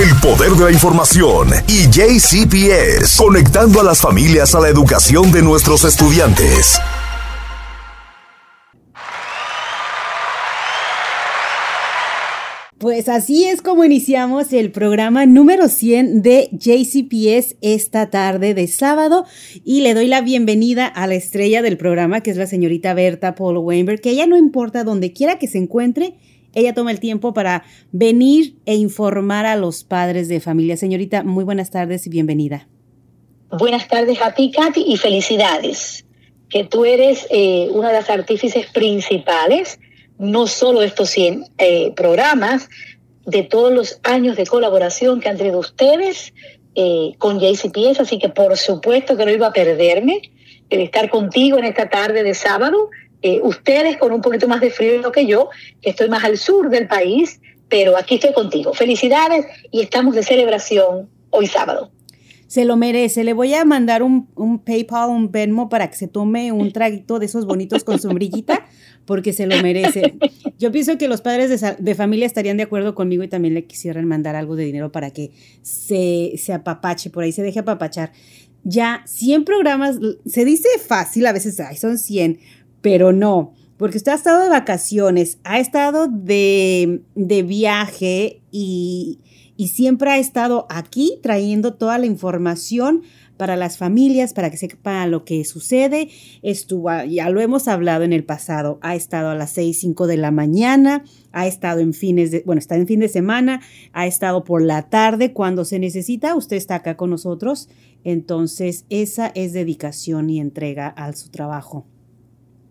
El poder de la información y JCPS, conectando a las familias a la educación de nuestros estudiantes. Pues así es como iniciamos el programa número 100 de JCPS esta tarde de sábado y le doy la bienvenida a la estrella del programa que es la señorita Berta Paul Weinberg, que ella no importa donde quiera que se encuentre, ella toma el tiempo para venir e informar a los padres de familia. Señorita, muy buenas tardes y bienvenida. Buenas tardes a ti, Katy, y felicidades, que tú eres eh, una de las artífices principales no solo estos 100 eh, programas, de todos los años de colaboración que han tenido ustedes eh, con JCPS, así que por supuesto que no iba a perderme el estar contigo en esta tarde de sábado. Eh, ustedes con un poquito más de frío que yo, que estoy más al sur del país, pero aquí estoy contigo. Felicidades y estamos de celebración hoy sábado se lo merece. Le voy a mandar un, un, PayPal, un Venmo para que se tome un traguito de esos bonitos con sombrillita, porque se lo merece. Yo pienso que los padres de, familia estarían de acuerdo conmigo y también le quisieran mandar algo de dinero para que se, se apapache, por ahí se deje apapachar. Ya 100 programas, se dice fácil, a veces ay, son 100, pero no porque usted ha estado de vacaciones, ha estado de, de viaje y, y siempre ha estado aquí trayendo toda la información para las familias, para que sepan lo que sucede. Estuvo, ya lo hemos hablado en el pasado, ha estado a las 6, 5 de la mañana, ha estado en fines de, bueno, está en fin de semana, ha estado por la tarde cuando se necesita, usted está acá con nosotros. Entonces, esa es dedicación y entrega a su trabajo.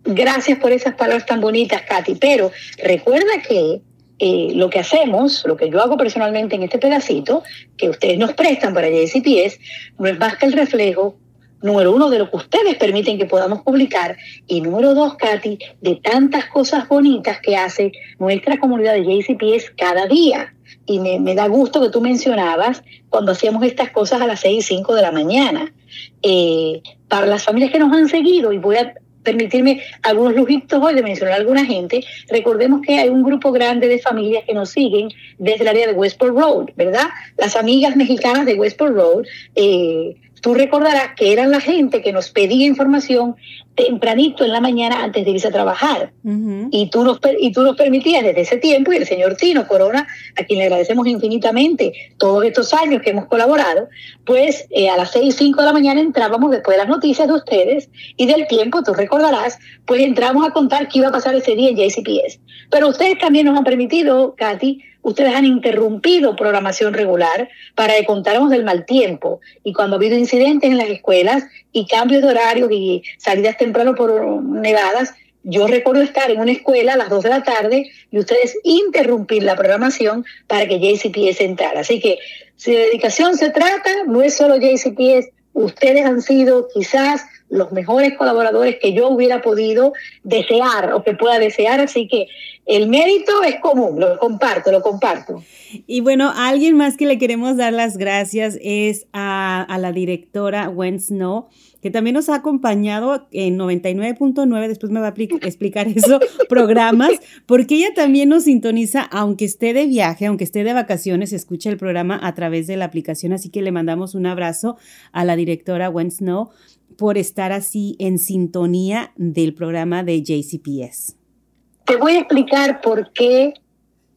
Gracias por esas palabras tan bonitas, Katy, pero recuerda que eh, lo que hacemos, lo que yo hago personalmente en este pedacito, que ustedes nos prestan para JCPS, no es más que el reflejo, número uno, de lo que ustedes permiten que podamos publicar, y número dos, Katy, de tantas cosas bonitas que hace nuestra comunidad de JCPS cada día. Y me, da gusto que tú mencionabas cuando hacíamos estas cosas a las seis y cinco de la mañana. Eh, para las familias que nos han seguido, y voy a permitirme algunos lujitos hoy de mencionar a alguna gente, recordemos que hay un grupo grande de familias que nos siguen desde el área de Westport Road, ¿verdad? Las amigas mexicanas de Westport Road, eh, tú recordarás que eran la gente que nos pedía información tempranito en la mañana antes de irse a trabajar. y, tú nos, y tú nos permitías desde ese tiempo, y el señor Tino Corona, a quien le agradecemos infinitamente todos estos años que hemos colaborado, pues eh, a las 6 y 5 de la mañana entrábamos después de las noticias de ustedes y del tiempo, tú recordarás, pues entramos a contar qué iba a pasar ese día en JCPS. Pero ustedes también nos han permitido, Katy, ustedes han interrumpido programación regular para que contáramos del mal tiempo. Y cuando ha habido incidentes en las escuelas y cambios de horarios y salidas temprano por nevadas, yo recuerdo estar en una escuela a las 2 de la tarde y ustedes interrumpir la programación para que JCPS entrara. Así que si de dedicación se trata, no es solo JCPS, ustedes han sido quizás los mejores colaboradores que yo hubiera podido desear o que pueda desear, así que el mérito es común, lo comparto, lo comparto. Y bueno, alguien más que le queremos dar las gracias es a, a la directora Gwen Snow que también nos ha acompañado en 99.9, después me va a explicar eso, programas, porque ella también nos sintoniza, aunque esté de viaje, aunque esté de vacaciones, escucha el programa a través de la aplicación, así que le mandamos un abrazo a la directora Gwen Snow por estar así en sintonía del programa de JCPS. Te voy a explicar por qué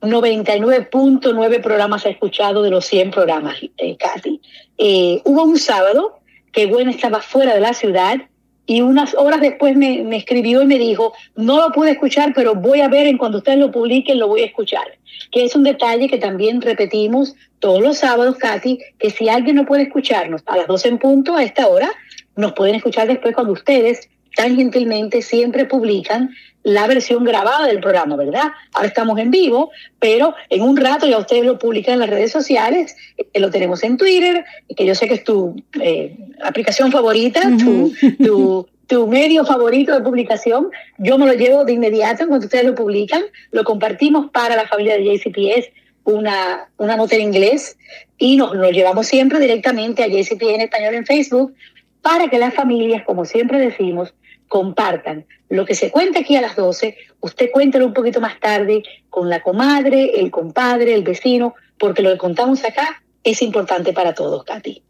99.9 programas ha escuchado de los 100 programas, eh, Katy. Eh, hubo un sábado que Gwen estaba fuera de la ciudad y unas horas después me, escribió y me dijo, no lo pude escuchar, pero voy a ver en cuando ustedes lo publiquen, lo voy a escuchar. Que es un detalle que también repetimos todos los sábados, Katy, que si alguien no puede escucharnos a las 12 en punto a esta hora, nos pueden escuchar después cuando ustedes tan gentilmente siempre publican la versión grabada del programa, ¿verdad? Ahora estamos en vivo, pero en un rato ya ustedes lo publican en las redes sociales, eh, lo tenemos en Twitter, que yo sé que es tu eh, aplicación favorita, tu, tu, medio favorito de publicación. Yo me lo llevo de inmediato cuando ustedes lo publican, lo compartimos para la familia de JCPS, una, una nota en inglés, y nos lo llevamos siempre directamente a JCPS en español en Facebook, para que las familias, como siempre decimos, compartan. Lo que se cuenta aquí a las 12, usted cuéntelo un poquito más tarde con la comadre, el compadre, el vecino, porque lo que contamos acá es importante para todos, Katy.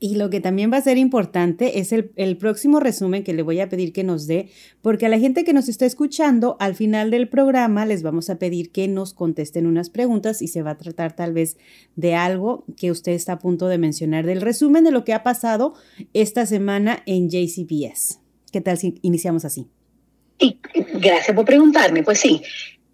Y lo que también va a ser importante es el, el, próximo resumen que le voy a pedir que nos dé, porque a la gente que nos está escuchando, al final del programa les vamos a pedir que nos contesten unas preguntas y se va a tratar tal vez de algo que usted está a punto de mencionar, del resumen de lo que ha pasado esta semana en JCPS. ¿Qué tal si iniciamos así? Y gracias por preguntarme. Pues sí,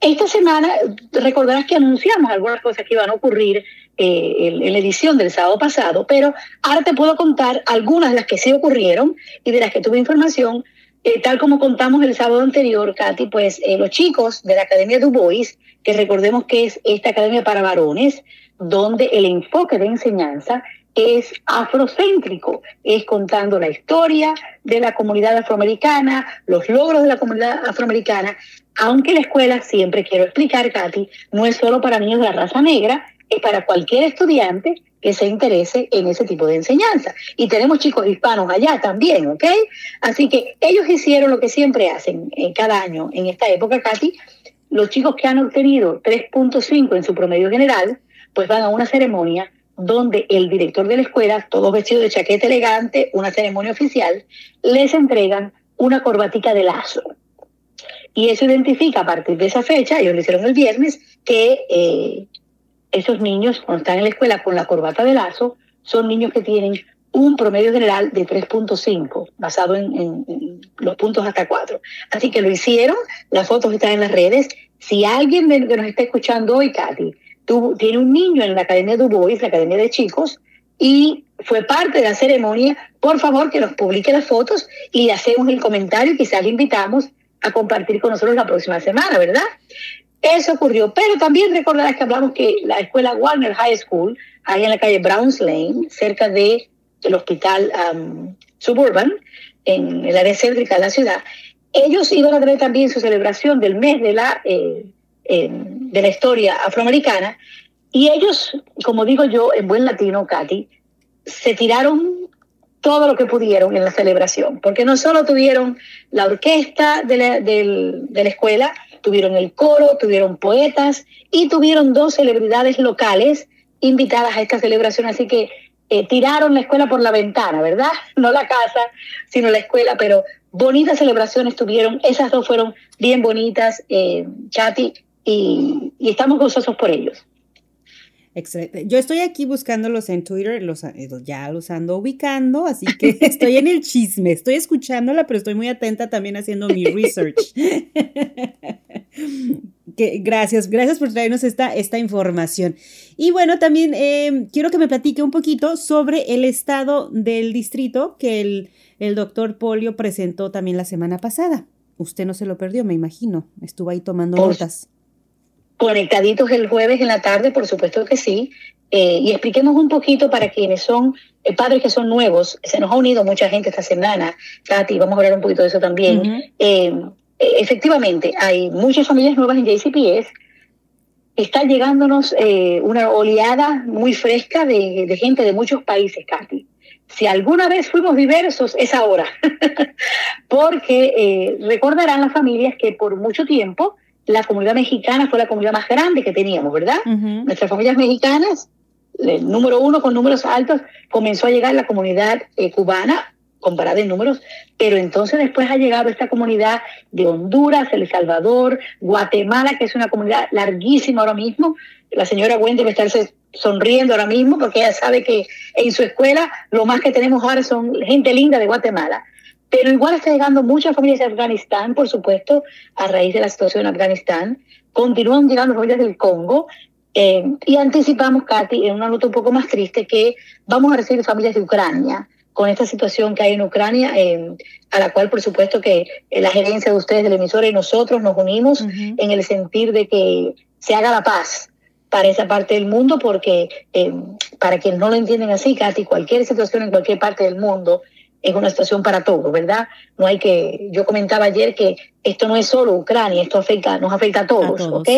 esta semana recordarás que anunciamos algunas cosas que iban a ocurrir eh, en, la edición del sábado pasado, pero ahora te puedo contar algunas de las que sí ocurrieron y de las que tuve información. Eh, tal como contamos el sábado anterior, Katy, pues eh, los chicos de la Academia Du Bois, que recordemos que es esta academia para varones, donde el enfoque de enseñanza es afrocéntrico, es contando la historia de la comunidad afroamericana, los logros de la comunidad afroamericana, aunque la escuela, siempre quiero explicar, Katy, no es solo para niños de la raza negra, es para cualquier estudiante que se interese en ese tipo de enseñanza. Y tenemos chicos hispanos allá también, ¿ok? Así que ellos hicieron lo que siempre hacen eh, cada año en esta época, Katy. Los chicos que han obtenido 3.5 en su promedio general, pues van a una ceremonia donde el director de la escuela, todos vestidos de chaqueta elegante, una ceremonia oficial, les entregan una corbatica de lazo. Y eso identifica a partir de esa fecha, ellos lo hicieron el viernes, que eh, esos niños, cuando están en la escuela con la corbata de lazo, son niños que tienen un promedio general de 3.5, basado en, los puntos hasta 4. Así que lo hicieron, las fotos están en las redes. Si alguien que nos está escuchando hoy, Katy, tú, tiene un niño en la Academia de Bois, la Academia de Chicos, y fue parte de la ceremonia, por favor que nos publique las fotos y hacemos el comentario y quizás le invitamos a compartir con nosotros la próxima semana, ¿verdad? Eso ocurrió, pero también recordarás que hablamos que la escuela Warner High School, ahí en la calle Browns Lane, cerca de el hospital um, Suburban, en el área céntrica de la ciudad, ellos iban a tener también su celebración del mes de la, eh, eh, de la historia afroamericana, y ellos, como digo yo en buen latino, Katy, se tiraron todo lo que pudieron en la celebración, porque no solo tuvieron la orquesta de la, de la escuela, tuvieron el coro, tuvieron poetas y tuvieron dos celebridades locales invitadas a esta celebración, así que eh, tiraron la escuela por la ventana, ¿verdad? No la casa, sino la escuela, pero bonitas celebraciones tuvieron, esas dos fueron bien bonitas, eh, y, y estamos gozosos por ellos. Excelente. Yo estoy aquí buscándolos en Twitter, los, eh, ya los ando ubicando, así que estoy en el chisme, estoy escuchándola, pero estoy muy atenta también haciendo mi research. que, gracias, gracias por traernos esta, esta información. Y bueno, también eh, quiero que me platique un poquito sobre el estado del distrito que el, el doctor Polio presentó también la semana pasada. Usted no se lo perdió, me imagino. Estuvo ahí tomando notas conectaditos el jueves en la tarde, por supuesto que sí. Eh, y expliquemos un poquito para quienes son eh, padres que son nuevos. Se nos ha unido mucha gente esta semana, Katy, vamos a hablar un poquito de eso también. Eh, efectivamente, hay muchas familias nuevas en JCPS. Está llegándonos una oleada muy fresca de, de gente de muchos países, Katy si alguna vez fuimos diversos, es ahora. Porque recordarán las familias que por mucho tiempo la comunidad mexicana fue la comunidad más grande que teníamos, ¿verdad? Nuestras familias mexicanas, el número uno con números altos, comenzó a llegar la comunidad eh, cubana, comparada en números, pero entonces después ha llegado esta comunidad de Honduras, El Salvador, Guatemala, que es una comunidad larguísima ahora mismo. La señora Wendy debe estarse sonriendo ahora mismo porque ella sabe que en su escuela lo más que tenemos ahora son gente linda de Guatemala. Pero igual está llegando muchas familias de Afganistán, por supuesto, a raíz de la situación en Afganistán. Continúan llegando familias del Congo. Eh, y anticipamos, Katy, en una nota un poco más triste, que vamos a recibir familias de Ucrania con esta situación que hay en Ucrania, eh, a la cual por supuesto que la gerencia de ustedes del emisor y nosotros nos unimos en el sentir de que se haga la paz para esa parte del mundo, porque eh, para quienes no lo entienden así, Katy, cualquier situación en cualquier parte del mundo es una situación para todos, ¿verdad? No hay que, yo comentaba ayer que esto no es solo Ucrania, esto afecta, nos afecta a todos, ¿ok?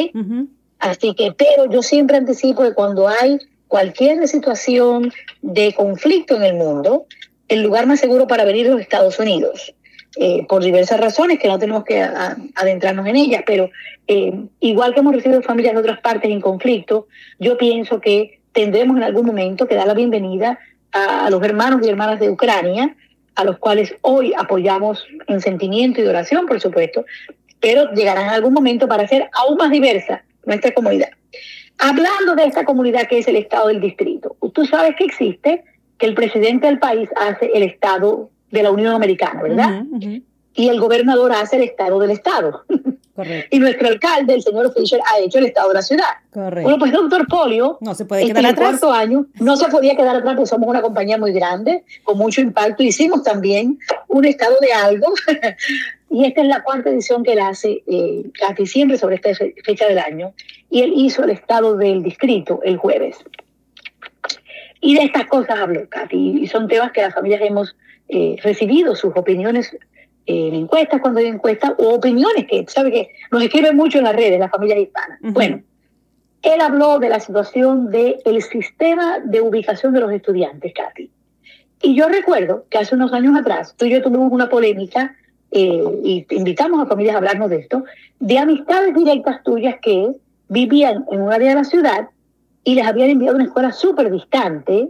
Así que, pero yo siempre anticipo que cuando hay cualquier situación de conflicto en el mundo, el lugar más seguro para venir es los Estados Unidos. Eh, por diversas razones que no tenemos que adentrarnos en ellas, pero eh, igual que hemos recibido familias de otras partes en conflicto, yo pienso que tendremos en algún momento que dar la bienvenida a, los hermanos y hermanas de Ucrania, a los cuales hoy apoyamos en sentimiento y oración, por supuesto, pero llegarán en algún momento para hacer aún más diversa nuestra comunidad. Hablando de esta comunidad que es el Estado del Distrito, tú sabes que existe que el presidente del país hace el Estado de la Unión Americana, ¿verdad? Y el gobernador hace el Estado del Estado. Correcto. Y nuestro alcalde, el señor Fisher, ha hecho el Estado de la ciudad. Correcto. Bueno, pues doctor Polio, no se puede quedar atrás. cuarto año, no se podía quedar atrás porque somos una compañía muy grande, con mucho impacto. Hicimos también un Estado de algo. y esta es la cuarta edición que él hace eh, casi siempre sobre esta fecha del año. Y él hizo el Estado del Distrito el jueves. Y de estas cosas habló Katy, y son temas que las familias hemos eh, recibido, sus opiniones en encuestas, cuando hay encuestas, o opiniones que, sabe que nos escriben mucho en las redes, las familias hispanas. Bueno, él habló de la situación del el sistema de ubicación de los estudiantes, Katy. Y yo recuerdo que hace unos años atrás, tú y yo tuvimos una polémica, eh, y invitamos a familias a hablarnos de esto, de amistades directas tuyas que vivían en un área de la ciudad y les habían enviado a una escuela súper distante,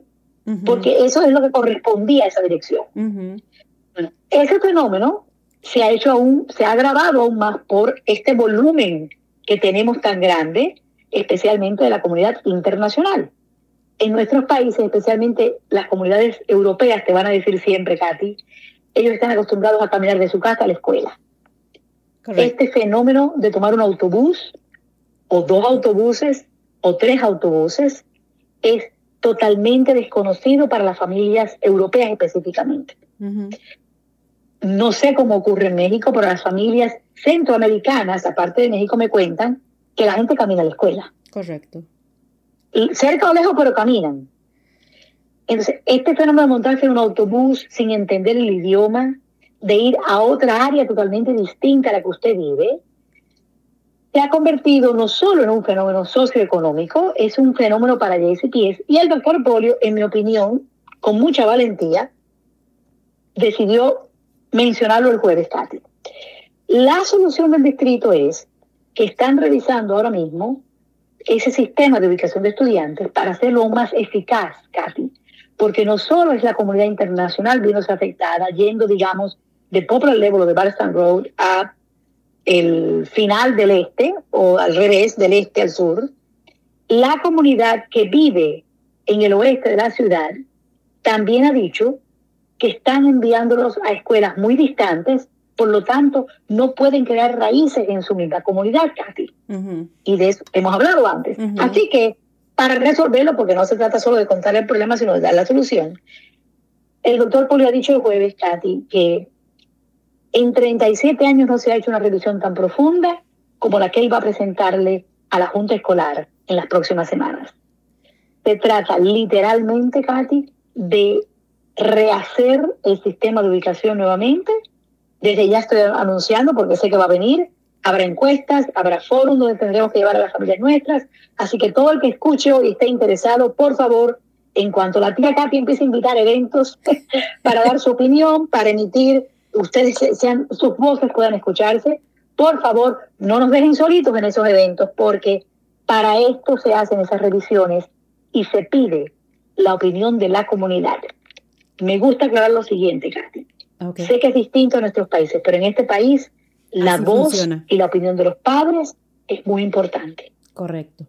porque eso es lo que correspondía a esa dirección. ese fenómeno se ha hecho aún, se ha agravado aún más por este volumen que tenemos tan grande, especialmente de la comunidad internacional. En nuestros países, especialmente las comunidades europeas, te van a decir siempre, Katy, ellos están acostumbrados a caminar de su casa a la escuela. Este fenómeno de tomar un autobús o dos autobuses o tres autobuses es totalmente desconocido para las familias europeas específicamente. No sé cómo ocurre en México, pero las familias centroamericanas, aparte de México, me cuentan que la gente camina a la escuela. Correcto. cerca o lejos, pero caminan. Entonces, este fenómeno de montarse en un autobús sin entender el idioma, de ir a otra área totalmente distinta a la que usted vive, se ha convertido no solo en un fenómeno socioeconómico, es un fenómeno para JCPS. Y el doctor Polio, en mi opinión, con mucha valentía, decidió mencionarlo el jueves, Katy. La solución del distrito es que están revisando ahora mismo ese sistema de ubicación de estudiantes para hacerlo más eficaz, Katy, porque no solo es la comunidad internacional viéndose afectada, yendo, digamos, de Popular Level o de Barstow Road a el final del este, o al revés, del este al sur, la comunidad que vive en el oeste de la ciudad también ha dicho que están enviándolos a escuelas muy distantes, por lo tanto, no pueden crear raíces en su misma comunidad, Katy. Y de eso hemos hablado antes. Así que, para resolverlo, porque no se trata solo de contar el problema, sino de dar la solución, el doctor Poli ha dicho el jueves, Katy, que en 37 años no se ha hecho una revisión tan profunda como la que él va a presentarle a la Junta Escolar en las próximas semanas. Se trata literalmente, Katy, de rehacer el sistema de ubicación nuevamente. Desde ya estoy anunciando porque sé que va a venir. Habrá encuestas, habrá foros donde tendremos que llevar a las familias nuestras. Así que todo el que escuche y esté interesado, por favor, en cuanto la tía Katy empiece a invitar eventos para dar su opinión, para emitir, ustedes sean, sus voces puedan escucharse, por favor, no nos dejen solitos en esos eventos, porque para esto se hacen esas revisiones y se pide la opinión de la comunidad. Me gusta aclarar lo siguiente, Katy. Sé que es distinto a nuestros países, pero en este país la voz y la opinión de los padres es muy importante. Correcto.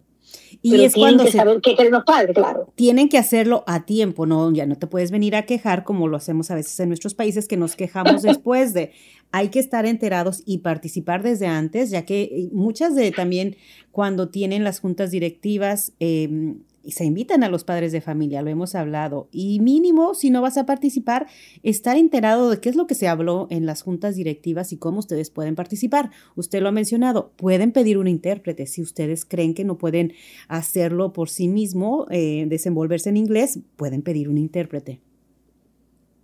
Y es cuando que saber qué quieren los padres, claro. Tienen que hacerlo a tiempo, no, ya no te puedes venir a quejar como lo hacemos a veces en nuestros países que nos quejamos después de. Hay que estar enterados y participar desde antes, ya que eh, muchas de también cuando tienen las juntas directivas eh, y se invitan a los padres de familia, lo hemos hablado. Y mínimo, si no vas a participar, estar enterado de qué es lo que se habló en las juntas directivas y cómo ustedes pueden participar. Usted lo ha mencionado, pueden pedir un intérprete. Si ustedes creen que no pueden hacerlo por sí mismo, eh, desenvolverse en inglés, pueden pedir un intérprete.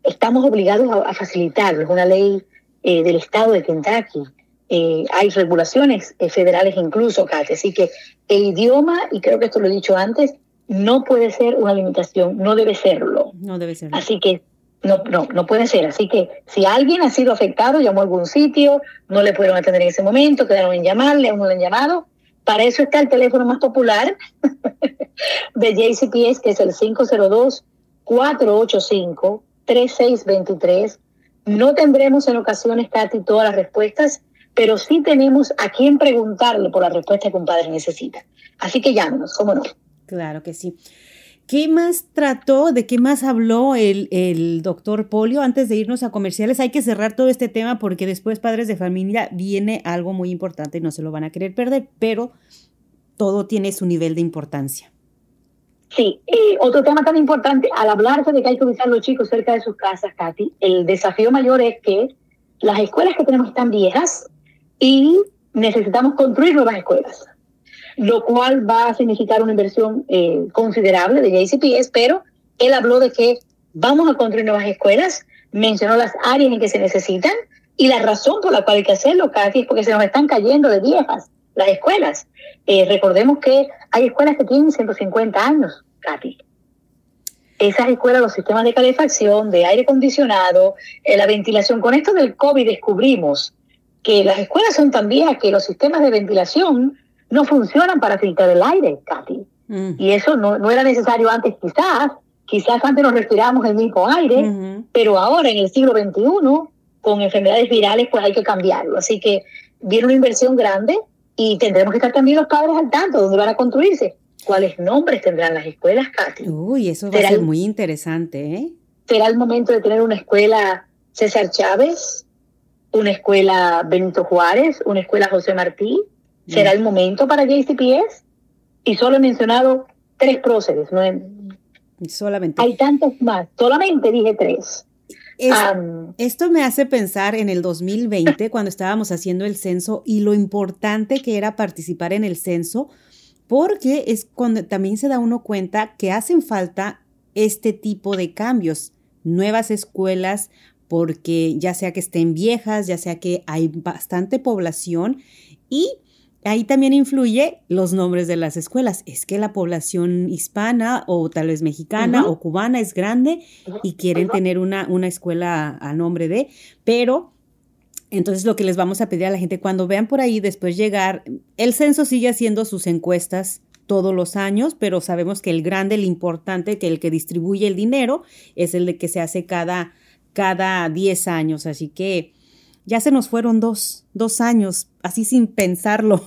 Estamos obligados a, facilitarlo. Es una ley eh, del estado de Kentucky. Eh, hay regulaciones federales incluso, Kate. Así que el idioma, y creo que esto lo he dicho antes, no puede ser una limitación, no debe serlo. No debe serlo. Así que no, no, no puede ser. Así que si alguien ha sido afectado, llamó a algún sitio, no le pudieron atender en ese momento, quedaron en llamarle, aún no le han llamado, Para eso está el teléfono más popular de JCPS, que es el 502-485-3623. No tendremos en ocasiones, Katy, todas las respuestas, pero sí tenemos a quien preguntarle por la respuesta que un padre necesita. Así que llámenos, ¿cómo no? Claro que sí. ¿Qué más trató, de qué más habló el, el, doctor Polio antes de irnos a comerciales? Hay que cerrar todo este tema porque después, padres de familia, viene algo muy importante y no se lo van a querer perder, pero todo tiene su nivel de importancia. Sí, eh, otro tema tan importante, al hablarse de que hay que ubicar los chicos cerca de sus casas, Katy, el desafío mayor es que las escuelas que tenemos están viejas y necesitamos construir nuevas escuelas lo cual va a significar una inversión eh, considerable de JCPS, pero él habló de que vamos a construir nuevas escuelas, mencionó las áreas en que se necesitan y la razón por la cual hay que hacerlo, Katy, es porque se nos están cayendo de viejas las escuelas. Eh, recordemos que hay escuelas que tienen 150 años, Katy. Esas escuelas, los sistemas de calefacción, de aire acondicionado, eh, la ventilación. Con esto del COVID descubrimos que las escuelas son tan viejas que los sistemas de ventilación no funcionan para filtrar el aire, Katy. Mm. Y eso no, no, era necesario antes quizás, quizás antes nos respirábamos el mismo aire, pero ahora en el siglo XXI, con enfermedades virales, pues hay que cambiarlo. Así que viene una inversión grande y tendremos que estar también los padres al tanto, dónde van a construirse, cuáles nombres tendrán las escuelas, Katy. Uy, eso va a ser muy interesante, ¿eh? Será el momento de tener una escuela César Chávez, una escuela Benito Juárez, una escuela José Martí, será el momento para JCPS y solo he mencionado tres próceres. No solamente. Hay tantos más, solamente dije tres. esto me hace pensar en el 2020 cuando estábamos haciendo el censo y lo importante que era participar en el censo porque es cuando también se da uno cuenta que hacen falta este tipo de cambios, nuevas escuelas, porque ya sea que estén viejas, ya sea que hay bastante población y Ahí también influye los nombres de las escuelas. Es que la población hispana o tal vez mexicana o cubana es grande y quieren tener una, una escuela a, nombre de, pero entonces lo que les vamos a pedir a la gente cuando vean por ahí después llegar, el censo sigue haciendo sus encuestas todos los años, pero sabemos que el grande, el importante, que el que distribuye el dinero es el de que se hace cada, cada 10 años. Así que ya se nos fueron dos, dos años, así sin pensarlo.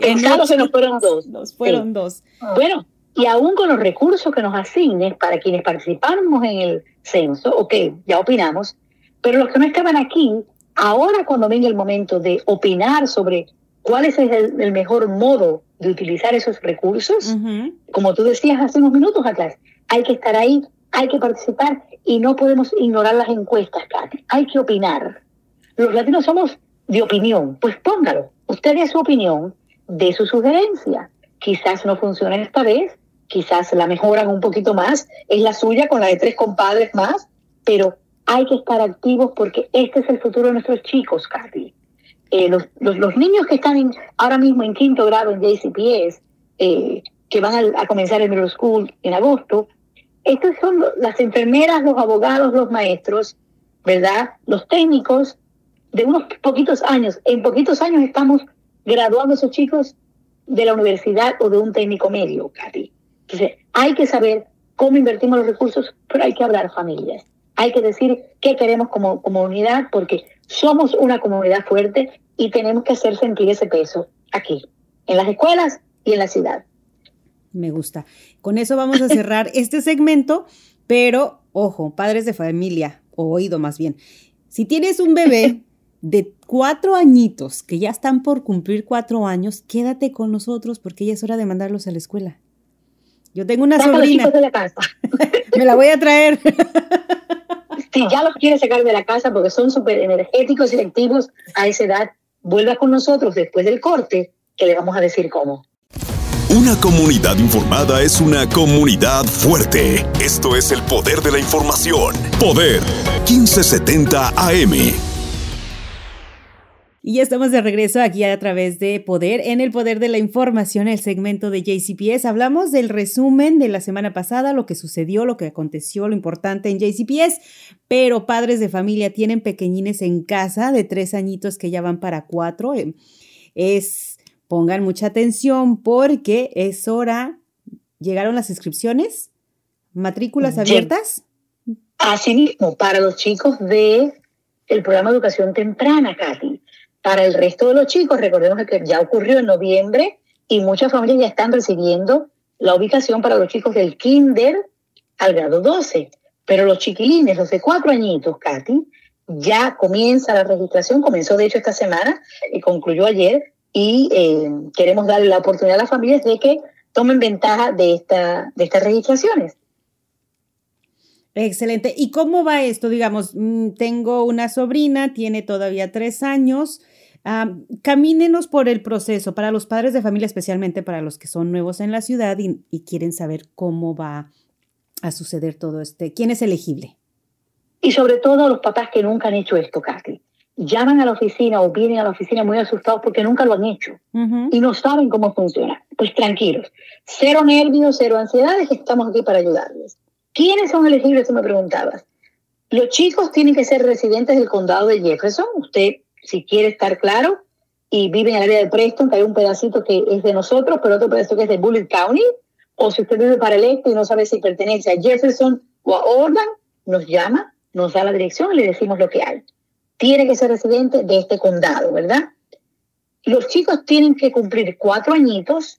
pensarlo se nos fueron dos. Nos fueron dos. Bueno, y aún con los recursos que nos asignes para quienes participamos en el censo, ok, ya opinamos, pero los que no estaban aquí, ahora cuando venga el momento de opinar sobre cuál es el, mejor modo de utilizar esos recursos, como tú decías hace unos minutos atrás, hay que estar ahí, hay que participar y no podemos ignorar las encuestas, Katy. Hay que opinar los latinos somos de opinión, pues póngalo. Usted dé su opinión, de su sugerencia. Quizás no funcione esta vez, quizás la mejoran un poquito más, es la suya con la de tres compadres más, pero hay que estar activos porque este es el futuro de nuestros chicos, Katy. Eh, los, niños que están ahora mismo en quinto grado en JCPS, eh, que van a, comenzar el middle school en agosto, estos son las enfermeras, los abogados, los maestros, ¿verdad? Los técnicos de unos poquitos años, en poquitos años estamos graduando a esos chicos de la universidad o de un técnico medio, Katy. Entonces, hay que saber cómo invertimos los recursos, pero hay que hablar familias. Hay que decir qué queremos como comunidad, porque somos una comunidad fuerte y tenemos que hacer sentir ese peso aquí, en las escuelas y en la ciudad. Me gusta. Con eso vamos a cerrar este segmento, pero ojo, padres de familia, o oído más bien. Si tienes un bebé de cuatro añitos, que ya están por cumplir cuatro años, quédate con nosotros porque ya es hora de mandarlos a la escuela. Yo tengo una sobrina. De la casa. Me la voy a traer. si ya los quieres sacar de la casa porque son súper energéticos y activos a esa edad, vuelva con nosotros después del corte, que le vamos a decir cómo. Una comunidad informada es una comunidad fuerte. Esto es el poder de la información. Poder 1570 AM. Y ya estamos de regreso aquí a través de Poder, en el Poder de la Información, el segmento de JCPS. Hablamos del resumen de la semana pasada, lo que sucedió, lo que aconteció, lo importante en JCPS, pero padres de familia tienen pequeñines en casa de tres añitos que ya van para cuatro. Eh, es pongan mucha atención porque es hora. ¿Llegaron las inscripciones? ¿Matrículas abiertas? Asimismo, para los chicos de el programa de educación temprana, Katy. Para el resto de los chicos, recordemos que ya ocurrió en noviembre y muchas familias ya están recibiendo la ubicación para los chicos del kinder al grado 12. Pero los chiquilines, los de cuatro añitos, Katy, ya comienza la registración, comenzó de hecho esta semana y concluyó ayer y eh, queremos darle la oportunidad a las familias de que tomen ventaja de, esta, de estas registraciones. Excelente. ¿Y cómo va esto? Digamos, mm, tengo una sobrina, tiene todavía tres años. Camínenos por el proceso para los padres de familia, especialmente para los que son nuevos en la ciudad y, y quieren saber cómo va a suceder todo este. ¿Quién es elegible? Y sobre todo los papás que nunca han hecho esto, Katy. Llaman a la oficina o vienen a la oficina muy asustados porque nunca lo han hecho y no saben cómo funciona. Pues tranquilos, cero nervios, cero ansiedades, estamos aquí para ayudarles. ¿Quiénes son elegibles? Tú me preguntabas. Los chicos tienen que ser residentes del condado de Jefferson. Usted, si quiere estar claro, y vive en el área de Preston, que hay un pedacito que es de nosotros, pero otro pedacito que es de Bullitt County, o si usted vive para el este y no sabe si pertenece a Jefferson o a Orland, nos llama, nos da la dirección y le decimos lo que hay. Tiene que ser residente de este condado, ¿verdad? Los chicos tienen que cumplir cuatro añitos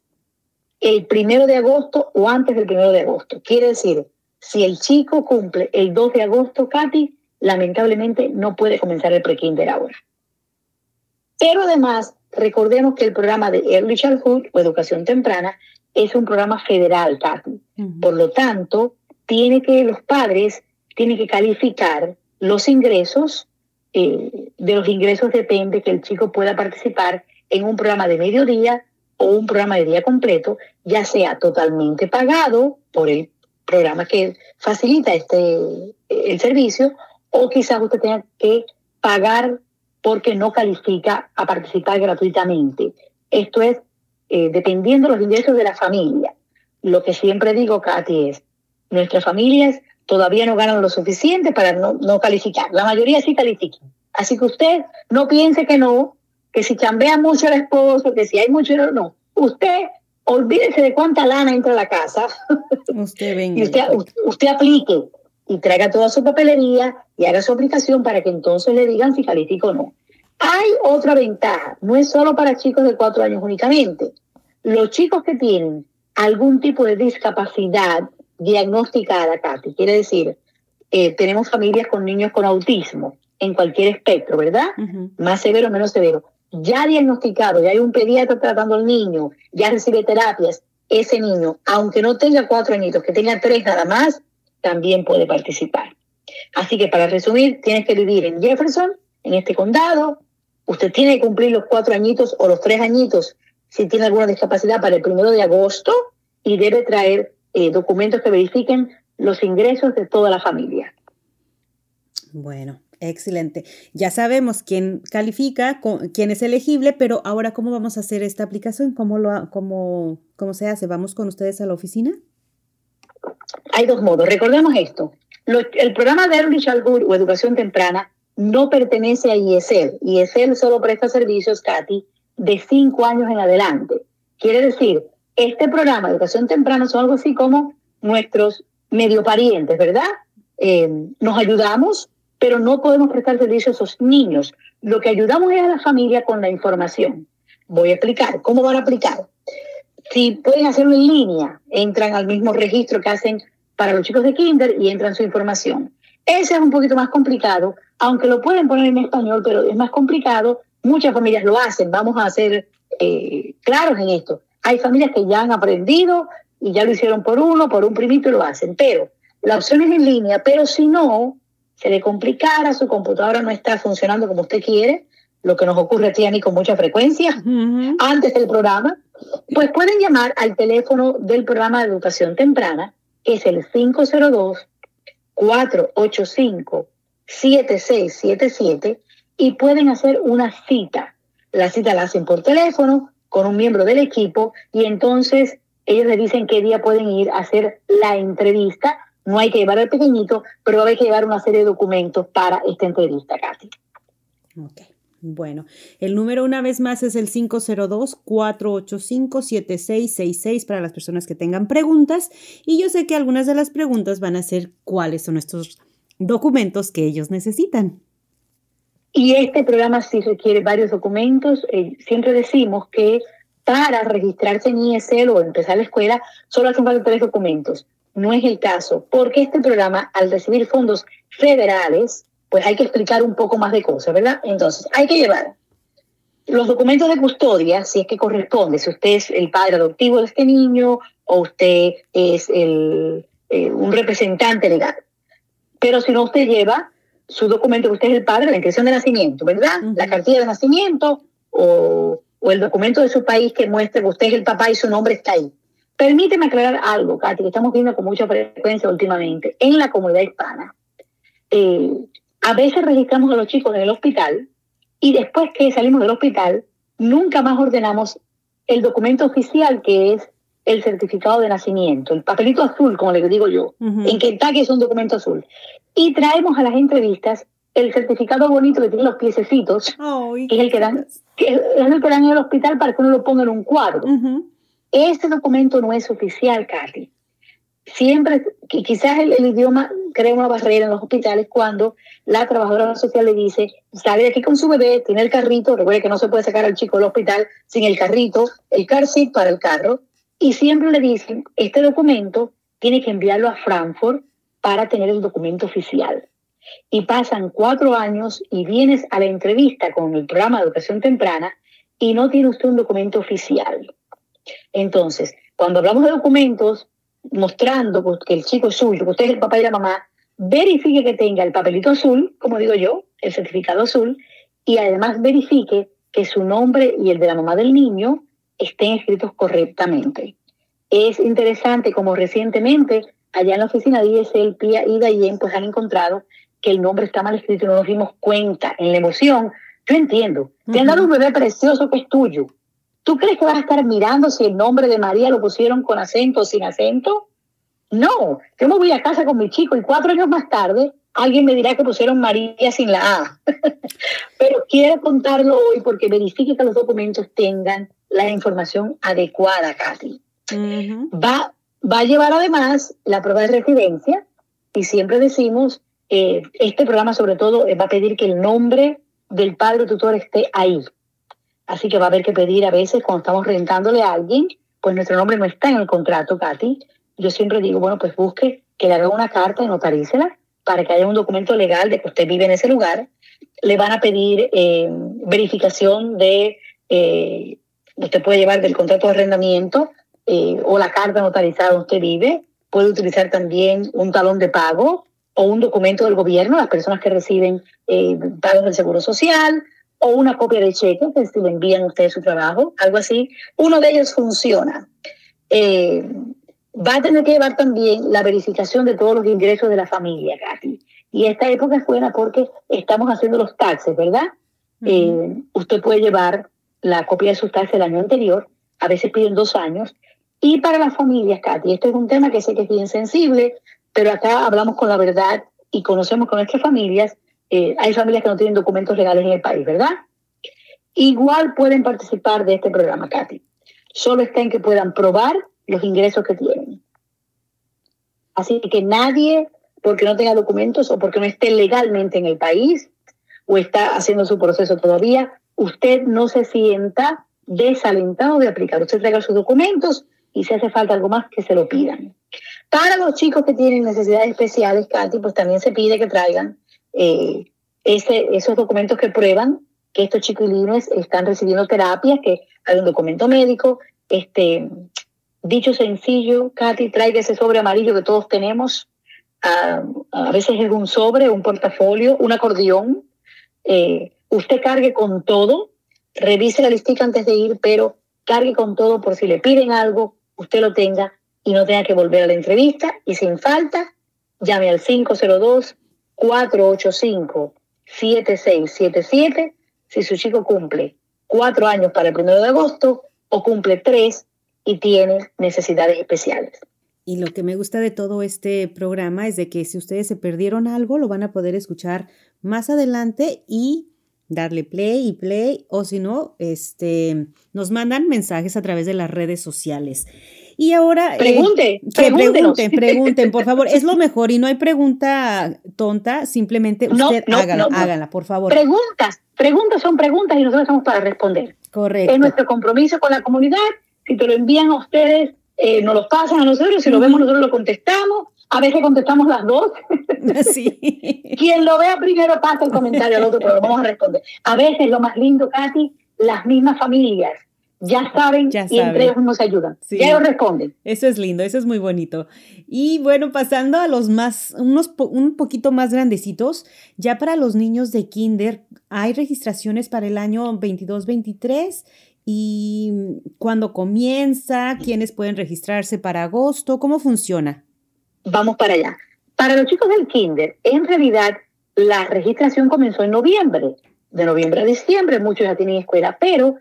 el primero de agosto o antes del primero de agosto. Quiere decir, si el chico cumple el 2 de agosto, Katy, lamentablemente no puede comenzar el pre-kinder ahora. Pero además, recordemos que el programa de Early Childhood o Educación Temprana es un programa federal. Por lo tanto, tiene que los padres tienen que calificar los ingresos. Eh, de los ingresos depende que el chico pueda participar en un programa de mediodía o un programa de día completo, ya sea totalmente pagado por el programa que facilita este el servicio o quizás usted tenga que pagar porque no califica a participar gratuitamente. Esto es eh, dependiendo de los ingresos de la familia. Lo que siempre digo, Katy, es, nuestras familias todavía no ganan lo suficiente para no, no calificar. La mayoría sí califican. Así que usted no piense que no, que si chambea mucho el esposo, que si hay mucho no. Usted olvídese de cuánta lana entra a la casa. Usted venga. y usted, usted aplique y traiga toda su papelería y haga su aplicación para que entonces le digan si califica o no. Hay otra ventaja, no es solo para chicos de cuatro años únicamente. Los chicos que tienen algún tipo de discapacidad diagnosticada, Katy, quiere decir, eh, tenemos familias con niños con autismo en cualquier espectro, ¿verdad? Más severo o menos severo ya diagnosticado, ya hay un pediatra tratando al niño, ya recibe terapias, ese niño, aunque no tenga cuatro añitos, que tenga tres nada más, también puede participar. Así que para resumir, tienes que vivir en Jefferson, en este condado, usted tiene que cumplir los cuatro añitos o los tres añitos si tiene alguna discapacidad para el primero de agosto y debe traer eh, documentos que verifiquen los ingresos de toda la familia. Bueno, Excelente. Ya sabemos quién califica, quién es elegible, pero ahora, ¿cómo vamos a hacer esta aplicación? ¿Cómo, lo, cómo, cómo se hace? ¿Vamos con ustedes a la oficina? Hay dos modos. Recordemos esto. el programa de Early Childhood o Educación Temprana no pertenece a IESEL. IESEL solo presta servicios, Katy, de cinco años en adelante. Quiere decir, este programa de Educación Temprana son algo así como nuestros medio parientes, ¿verdad? Eh, nos ayudamos pero no podemos prestar servicio a esos niños. Lo que ayudamos es a la familia con la información. Voy a explicar cómo van a aplicar. Si pueden hacerlo en línea, entran al mismo registro que hacen para los chicos de kinder y entran su información. Ese es un poquito más complicado, aunque lo pueden poner en español, pero es más complicado. Muchas familias lo hacen. Vamos a ser eh, claros en esto. Hay familias que ya han aprendido y ya lo hicieron por uno, por un primito y lo hacen. Pero la opción es en línea, pero si no, se le complicara, su computadora no está funcionando como usted quiere, lo que nos ocurre a ti con mucha frecuencia, antes del programa, pues pueden llamar al teléfono del programa de educación temprana, que es el 502-485-7677, y pueden hacer una cita. La cita la hacen por teléfono con un miembro del equipo y entonces ellos le dicen qué día pueden ir a hacer la entrevista no hay que llevar al pequeñito, pero hay que llevar una serie de documentos para esta entrevista, Katy. Ok, Bueno, el número una vez más es el 502-485-7666 para las personas que tengan preguntas. Y yo sé que algunas de las preguntas van a ser cuáles son estos documentos que ellos necesitan. Y este programa sí requiere varios documentos. Eh, siempre decimos que para registrarse en ISL o empezar la escuela solo hacen falta tres documentos. No es el caso, porque este programa, al recibir fondos federales, pues hay que explicar un poco más de cosas, ¿verdad? Entonces, hay que llevar los documentos de custodia, si es que corresponde, si usted es el padre adoptivo de este niño o usted es el, eh, un representante legal. Pero si no, usted lleva su documento, que usted es el padre, la inscripción de nacimiento, ¿verdad? La cartilla de nacimiento o, o, el documento de su país que muestre que usted es el papá y su nombre está ahí. Permíteme aclarar algo, Katy, que estamos viendo con mucha frecuencia últimamente en la comunidad hispana. Eh, a veces registramos a los chicos en el hospital y después que salimos del hospital, nunca más ordenamos el documento oficial que es el certificado de nacimiento, el papelito azul, como le digo yo. En Kentucky es un documento azul. Y traemos a las entrevistas el certificado bonito que tiene los piececitos, que es el que dan, que es el que dan en el hospital para que uno lo ponga en un cuadro. Este documento no es oficial, Carly siempre, quizás el, idioma crea una barrera en los hospitales cuando la trabajadora social le dice, sale de aquí con su bebé, tiene el carrito, recuerde que no se puede sacar al chico del hospital sin el carrito, el car seat para el carro, y siempre le dicen, este documento tiene que enviarlo a Frankfurt para tener el documento oficial. Y pasan cuatro años y vienes a la entrevista con el programa de educación temprana y no tiene usted un documento oficial. Entonces, cuando hablamos de documentos, mostrando que el chico es suyo, que usted es el papá y la mamá, verifique que tenga el papelito azul, como digo yo, el certificado azul, y además verifique que su nombre y el de la mamá del niño estén escritos correctamente. Es interesante como recientemente allá en la oficina de ISL, PIA y DAIEN pues han encontrado que el nombre está mal escrito y no nos dimos cuenta en la emoción. Yo entiendo, te han dado un bebé precioso que es tuyo, ¿Tú crees que vas a estar mirando si el nombre de María lo pusieron con acento o sin acento? No, yo me voy a casa con mi chico y cuatro años más tarde alguien me dirá que pusieron María sin la A. Pero quiero contarlo hoy porque verifique que los documentos tengan la información adecuada, Katy. va, va a llevar además la prueba de residencia y siempre decimos, eh, este programa sobre todo eh, va a pedir que el nombre del padre tutor esté ahí. Así que va a haber que pedir a veces cuando estamos rentándole a alguien, pues nuestro nombre no está en el contrato, Katy. Yo siempre digo, bueno, pues busque que le haga una carta y notarícela para que haya un documento legal de que usted vive en ese lugar. Le van a pedir eh, verificación de, eh, usted puede llevar del contrato de arrendamiento eh, o la carta notarizada donde usted vive. Puede utilizar también un talón de pago o un documento del gobierno, las personas que reciben pagos del Seguro Social, o una copia de cheque, que si le envían ustedes su trabajo, algo así. Uno de ellos funciona. Eh, va a tener que llevar también la verificación de todos los ingresos de la familia, Katy. Y esta época es buena porque estamos haciendo los taxes, ¿verdad? Eh, usted puede llevar la copia de sus taxes del año anterior, a veces piden dos años. Y para las familias, Katy, esto es un tema que sé que es bien sensible, pero acá hablamos con la verdad y conocemos con nuestras familias eh, hay familias que no tienen documentos legales en el país, ¿verdad? Igual pueden participar de este programa, Katy. Solo está en que puedan probar los ingresos que tienen. Así que nadie, porque no tenga documentos o porque no esté legalmente en el país o está haciendo su proceso todavía, usted no se sienta desalentado de aplicar. Usted traiga sus documentos y si hace falta algo más, que se lo pidan. Para los chicos que tienen necesidades especiales, Katy, pues también se pide que traigan eh, esos documentos que prueban que estos chiquilines están recibiendo terapias, que hay un documento médico. Este, dicho sencillo, Katy, traiga ese sobre amarillo que todos tenemos. a veces es un sobre, un portafolio, un acordeón. Eh, usted cargue con todo, revise la listica antes de ir, pero cargue con todo por si le piden algo, usted lo tenga y no tenga que volver a la entrevista. Y sin falta, llame al 502 485-7677 si su chico cumple cuatro años para el primero de agosto o cumple tres y tiene necesidades especiales. Y lo que me gusta de todo este programa es de que si ustedes se perdieron algo, lo van a poder escuchar más adelante y darle play y play, o si no, este, nos mandan mensajes a través de las redes sociales. Y ahora... Eh, Pregunte, que pregunten, pregunten, por favor. Es lo mejor y no hay pregunta tonta, simplemente usted hágala, hágala, por favor. Preguntas, preguntas son preguntas y nosotros estamos para responder. Correcto. Es nuestro compromiso con la comunidad. Si te lo envían a ustedes, eh, nos lo pasan a nosotros, si lo vemos nosotros lo contestamos. A veces contestamos las dos. Sí. Quien lo vea primero pasa el comentario al otro, pero lo vamos a responder. A veces lo más lindo, Katy, las mismas familias ya saben y entre ellos nos ayudan. Ya ellos responden. Eso es lindo, eso es muy bonito. Y bueno, pasando a los más, unos un poquito más grandecitos, ya para los niños de kinder, hay registraciones para el año 22-23 y cuando comienza, quiénes pueden registrarse para agosto, ¿cómo funciona? Vamos para allá. Para los chicos del kinder, en realidad la registración comenzó en noviembre. De noviembre a diciembre, muchos ya tienen escuela, pero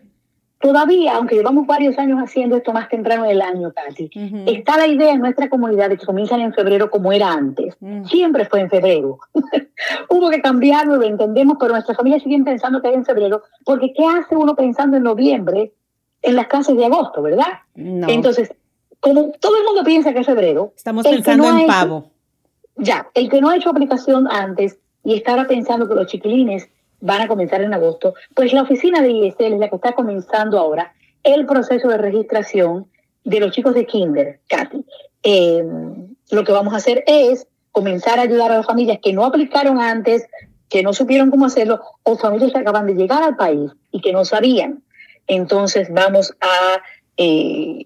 Todavía, aunque llevamos varios años haciendo esto más temprano del año, casi, está la idea en nuestra comunidad de que comienzan en febrero como era antes. Siempre fue en febrero. Hubo que cambiarlo, lo entendemos, pero nuestras familias siguen pensando que es en febrero, porque ¿qué hace uno pensando en noviembre en las clases de agosto, verdad? Entonces, como todo el mundo piensa que es febrero. Estamos pensando en pavo. ya, el que no ha hecho aplicación antes y estaba pensando que los chiquilines van a comenzar en agosto, pues la oficina de ISL es la que está comenzando ahora el proceso de registración de los chicos de Kinder, Katy. Em, lo que vamos a hacer es comenzar a ayudar a las familias que no aplicaron antes, que no supieron cómo hacerlo, o familias que acaban de llegar al país y que no sabían. Entonces vamos a, eh,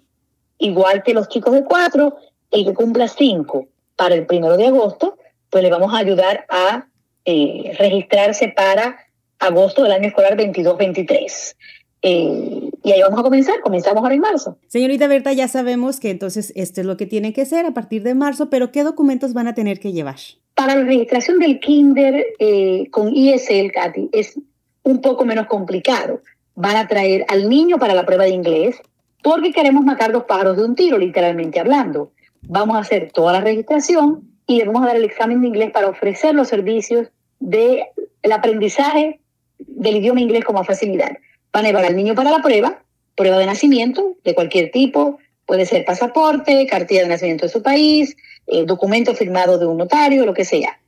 igual que los chicos de cuatro, el que cumpla cinco para el primero de agosto, pues le vamos a ayudar a eh, registrarse para agosto del año escolar 22-23. Eh, y ahí vamos a comenzar, comenzamos ahora en marzo. Señorita Berta, ya sabemos que entonces esto es lo que tiene que ser a partir de marzo, pero ¿qué documentos van a tener que llevar? Para la registración del kinder eh, con ISL, Katy, es un poco menos complicado. Van a traer al niño para la prueba de inglés, porque queremos matar dos pájaros de un tiro, literalmente hablando. Vamos a hacer toda la registración y le vamos a dar el examen de inglés para ofrecer los servicios del aprendizaje del idioma inglés como facilidad. Van a llevar al niño para la prueba, prueba de nacimiento de cualquier tipo, puede ser pasaporte, cartilla de nacimiento de su país, eh, documento firmado de un notario, lo que sea.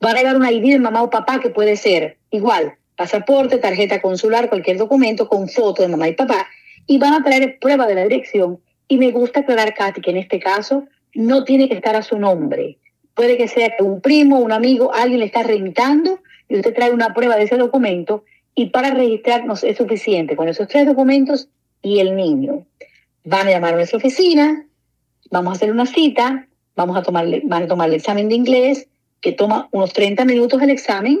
Van a llevar una ID de mamá o papá que puede ser igual, pasaporte, tarjeta consular, cualquier documento con foto de mamá y papá, y van a traer prueba de la dirección. Y me gusta aclarar, Katy, que en este caso no tiene que estar a su nombre. Puede que sea que un primo, un amigo, alguien le está remitando y usted trae una prueba de ese documento y para registrarnos es suficiente con esos tres documentos y el niño. Van a llamar a nuestra oficina, vamos a hacer una cita, vamos a tomarle, van a tomar el examen de inglés, que toma unos 30 minutos el examen,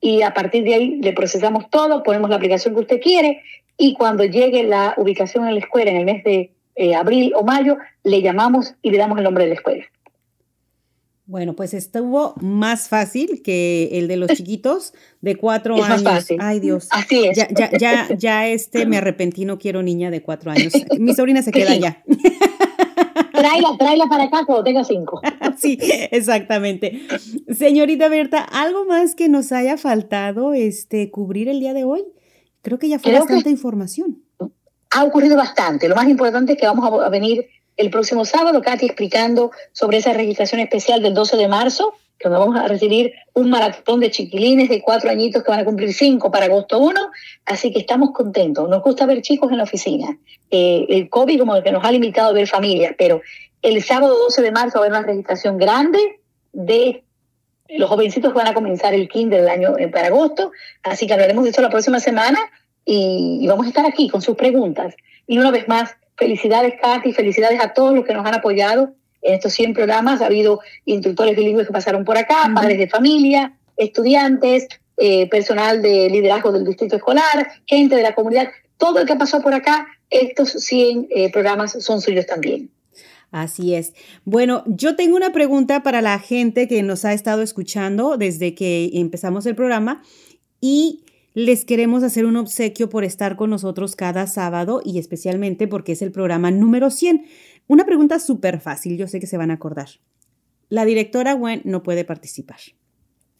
y a partir de ahí le procesamos todo, ponemos la aplicación que usted quiere, y cuando llegue la ubicación en la escuela en el mes de eh, abril o mayo, le llamamos y le damos el nombre de la escuela. Bueno, pues estuvo más fácil que el de los chiquitos de cuatro años. Más fácil. Ay, Dios. Así es. Ya, ya, ya, ya este me arrepentí, no quiero niña de cuatro años. Mi sobrina se queda ya. Tráela, tráela para acá cuando tenga cinco. Sí, exactamente. Señorita Berta, ¿algo más que nos haya faltado este, cubrir el día de hoy? Creo que ya fue bastante información. Ha ocurrido bastante. Lo más importante es que vamos a venir el próximo sábado, Katy, explicando sobre esa registración especial del 12 de marzo, que vamos a recibir un maratón de chiquilines de cuatro añitos que van a cumplir cinco para agosto 1, así que estamos contentos. Nos gusta ver chicos en la oficina. Eh, el COVID como que nos ha limitado a ver familias, pero el sábado 12 de marzo va a haber una registración grande de los jovencitos que van a comenzar el kinder del año eh, para agosto, así que hablaremos de eso la próxima semana y vamos a estar aquí con sus preguntas. Y una vez más, Felicidades, Katy, felicidades a todos los que nos han apoyado en estos 100 programas. Ha habido instructores bilingües que pasaron por acá, padres de familia, estudiantes, eh, personal de liderazgo del distrito escolar, gente de la comunidad. Todo el que pasó por acá, estos 100 eh, programas son suyos también. Así es. Bueno, yo tengo una pregunta para la gente que nos ha estado escuchando desde que empezamos el programa y les queremos hacer un obsequio por estar con nosotros cada sábado y especialmente porque es el programa número 100. Una pregunta súper fácil, yo sé que se van a acordar. La directora Gwen no puede participar.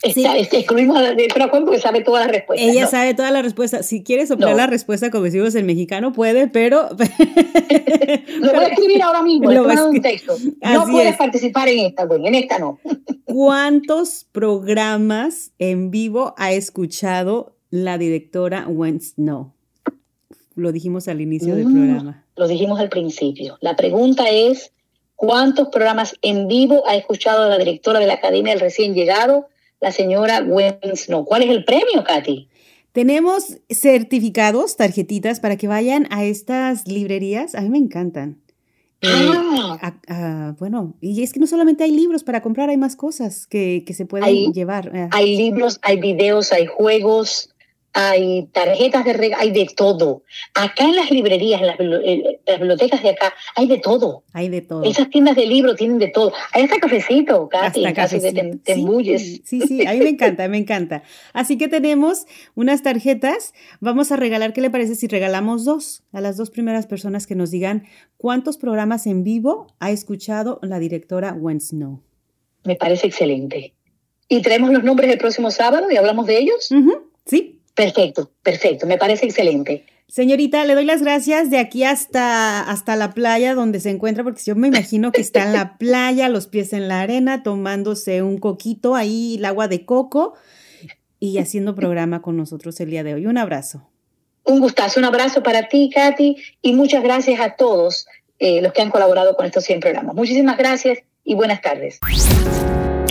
Está, este, excluimos a la directora Gwen porque sabe todas las respuestas. Ella sabe todas las respuestas. Si quiere soplar la respuesta como decimos en mexicano, puede, pero... lo voy a escribir ahora mismo, le pongo un texto. No puedes participar en esta, Gwen, en esta no. ¿Cuántos programas en vivo ha escuchado la directora Gwen Snow? Lo dijimos al inicio del mm, programa. Lo dijimos al principio. La pregunta es, ¿cuántos programas en vivo ha escuchado la directora de la Academia del Recién Llegado, la señora Gwen Snow? ¿Cuál es el premio, Katy? Tenemos certificados, tarjetitas para que vayan a estas librerías. A mí me encantan. Eh, ah. bueno, y es que no solamente hay libros para comprar, hay más cosas que, se pueden llevar. Eh. Hay libros, hay videos, hay juegos, hay tarjetas de regalo, hay de todo. Acá en las librerías, en las, bibliotecas de acá, hay de todo. Hay de todo. Esas tiendas de libros tienen de todo. Hay hasta cafecito, Katy, hasta cafecito. Te, te sí, sí, sí, a mí me encanta, me encanta. Así que tenemos unas tarjetas. Vamos a regalar, ¿qué le parece si regalamos dos? A las dos primeras personas que nos digan cuántos programas en vivo ha escuchado la directora Gwen Snow. Me parece excelente. ¿Y traemos los nombres el próximo sábado y hablamos de ellos? Sí. Perfecto, perfecto, me parece excelente. Señorita, le doy las gracias de aquí hasta, hasta la playa donde se encuentra, porque yo me imagino que está en la playa, los pies en la arena, tomándose un coquito ahí, el agua de coco y haciendo programa con nosotros el día de hoy. Un abrazo. Un gustazo, un abrazo para ti, Katy, y muchas gracias a todos eh, los que han colaborado con estos 100 programas. Muchísimas gracias y buenas tardes.